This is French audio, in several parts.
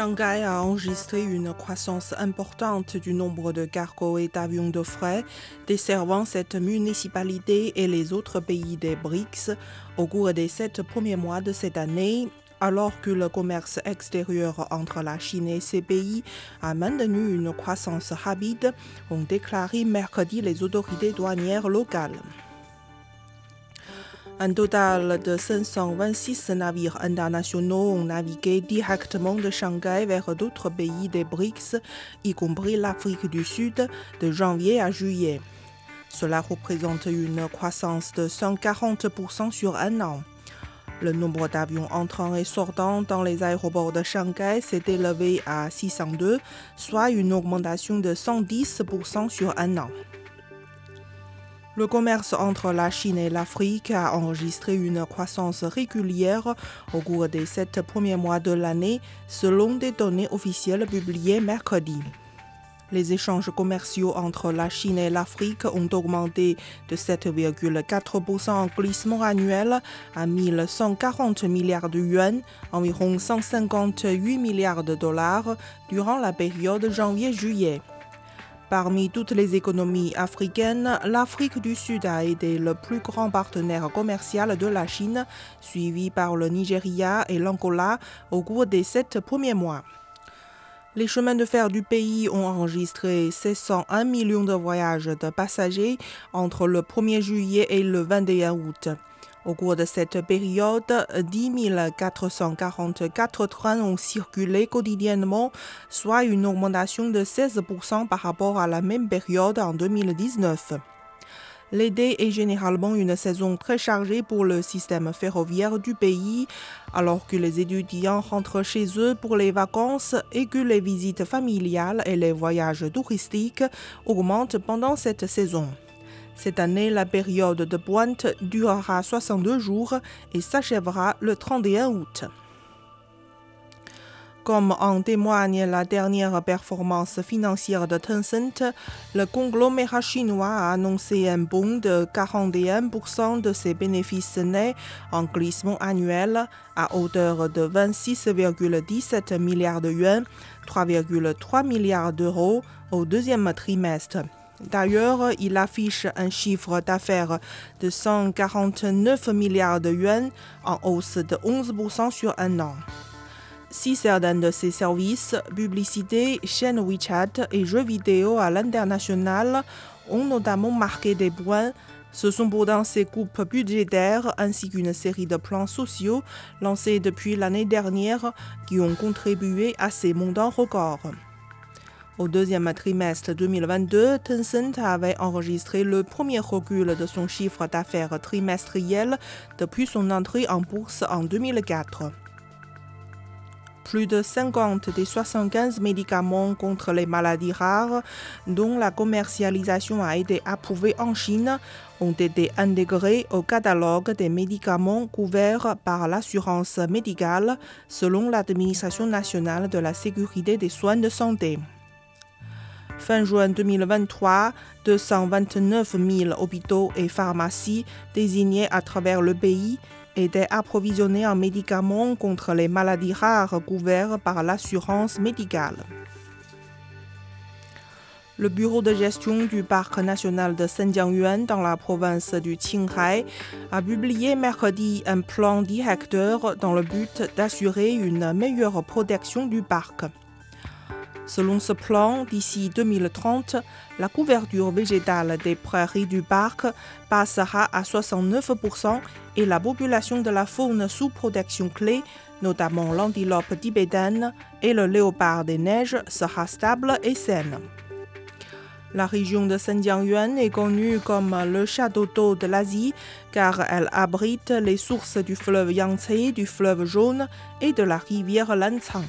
Shanghai a enregistré une croissance importante du nombre de cargos et d'avions de fret desservant cette municipalité et les autres pays des BRICS au cours des sept premiers mois de cette année, alors que le commerce extérieur entre la Chine et ces pays a maintenu une croissance rapide, ont déclaré mercredi les autorités douanières locales. Un total de 526 navires internationaux ont navigué directement de Shanghai vers d'autres pays des BRICS, y compris l'Afrique du Sud, de janvier à juillet. Cela représente une croissance de 140% sur un an. Le nombre d'avions entrant et sortant dans les aéroports de Shanghai s'est élevé à 602, soit une augmentation de 110% sur un an. Le commerce entre la Chine et l'Afrique a enregistré une croissance régulière au cours des sept premiers mois de l'année, selon des données officielles publiées mercredi. Les échanges commerciaux entre la Chine et l'Afrique ont augmenté de 7,4% en glissement annuel à 1140 milliards de yuan, environ 158 milliards de dollars, durant la période janvier-juillet. Parmi toutes les économies africaines, l'Afrique du Sud a été le plus grand partenaire commercial de la Chine, suivi par le Nigeria et l'Angola au cours des sept premiers mois. Les chemins de fer du pays ont enregistré 601 millions de voyages de passagers entre le 1er juillet et le 21 août. Au cours de cette période, 10 444 trains ont circulé quotidiennement, soit une augmentation de 16% par rapport à la même période en 2019. L'été est généralement une saison très chargée pour le système ferroviaire du pays, alors que les étudiants rentrent chez eux pour les vacances et que les visites familiales et les voyages touristiques augmentent pendant cette saison. Cette année, la période de pointe durera 62 jours et s'achèvera le 31 août. Comme en témoigne la dernière performance financière de Tencent, le conglomérat chinois a annoncé un bond de 41% de ses bénéfices nets en glissement annuel à hauteur de 26,17 milliards de yuan, 3,3 milliards d'euros au deuxième trimestre. D'ailleurs, il affiche un chiffre d'affaires de 149 milliards de yuan en hausse de 11% sur un an. Si certains de ses services, publicité, chaîne WeChat et jeux vidéo à l'international ont notamment marqué des points, ce sont pourtant ces coupes budgétaires ainsi qu'une série de plans sociaux lancés depuis l'année dernière qui ont contribué à ces montants records. Au deuxième trimestre 2022, Tencent avait enregistré le premier recul de son chiffre d'affaires trimestriel depuis son entrée en bourse en 2004. Plus de 50 des 75 médicaments contre les maladies rares dont la commercialisation a été approuvée en Chine ont été intégrés au catalogue des médicaments couverts par l'assurance médicale selon l'Administration nationale de la sécurité des soins de santé. Fin juin 2023, 229 000 hôpitaux et pharmacies désignés à travers le pays étaient approvisionnés en médicaments contre les maladies rares couverts par l'assurance médicale. Le bureau de gestion du parc national de Senjiangyuan dans la province du Qinghai a publié mercredi un plan directeur dans le but d'assurer une meilleure protection du parc. Selon ce plan, d'ici 2030, la couverture végétale des prairies du parc passera à 69% et la population de la faune sous protection clé, notamment l'antilope tibétaine et le léopard des neiges, sera stable et saine. La région de Senjiangyuan est connue comme le château d'eau de l'Asie car elle abrite les sources du fleuve Yangtze, du fleuve Jaune et de la rivière Lancang.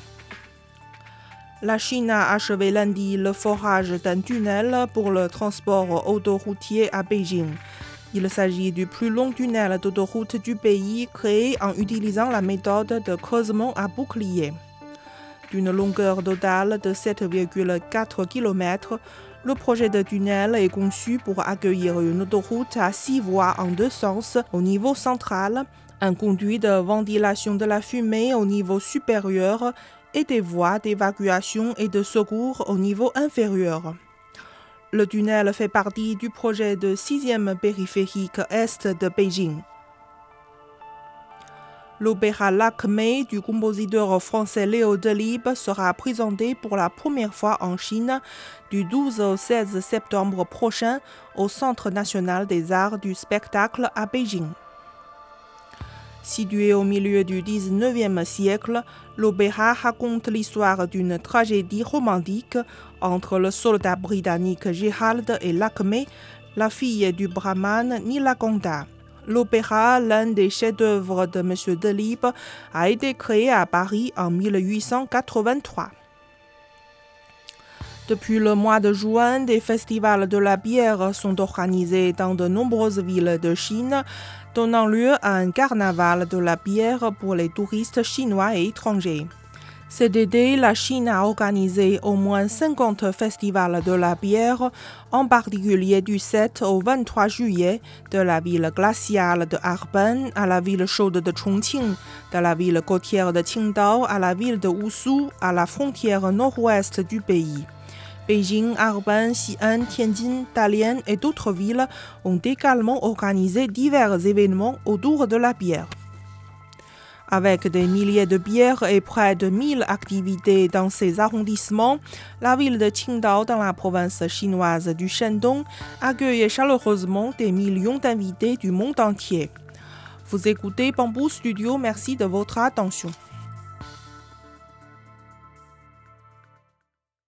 La Chine a achevé lundi le forage d'un tunnel pour le transport autoroutier à Beijing. Il s'agit du plus long tunnel d'autoroute du pays créé en utilisant la méthode de creusement à bouclier. D'une longueur totale de 7,4 km, le projet de tunnel est conçu pour accueillir une autoroute à six voies en deux sens au niveau central, un conduit de ventilation de la fumée au niveau supérieur et des voies d'évacuation et de secours au niveau inférieur. Le tunnel fait partie du projet de sixième périphérique est de Beijing. L'opéra Lakmé du compositeur français Léo Delibes sera présenté pour la première fois en Chine du 12 au 16 septembre prochain au Centre national des arts du spectacle à Beijing. Situé au milieu du 19e siècle, l'opéra raconte l'histoire d'une tragédie romantique entre le soldat britannique Gerald et Lakmé, la fille du brahman Nilagonda. L'opéra, l'un des chefs-d'œuvre de M. Delibes, a été créé à Paris en 1883. Depuis le mois de juin, des festivals de la bière sont organisés dans de nombreuses villes de Chine, donnant lieu à un carnaval de la bière pour les touristes chinois et étrangers. Été, la Chine a organisé au moins 50 festivals de la bière, en particulier du 7 au 23 juillet, de la ville glaciale de Harbin à la ville chaude de Chongqing, de la ville côtière de Qingdao à la ville de Wushu, à la frontière nord-ouest du pays. Beijing, Harbin, Xi'an, Tianjin, Dalian et d'autres villes ont également organisé divers événements autour de la bière. Avec des milliers de bières et près de 1000 activités dans ces arrondissements, la ville de Qingdao dans la province chinoise du Shandong accueille chaleureusement des millions d'invités du monde entier. Vous écoutez Bamboo Studio, merci de votre attention.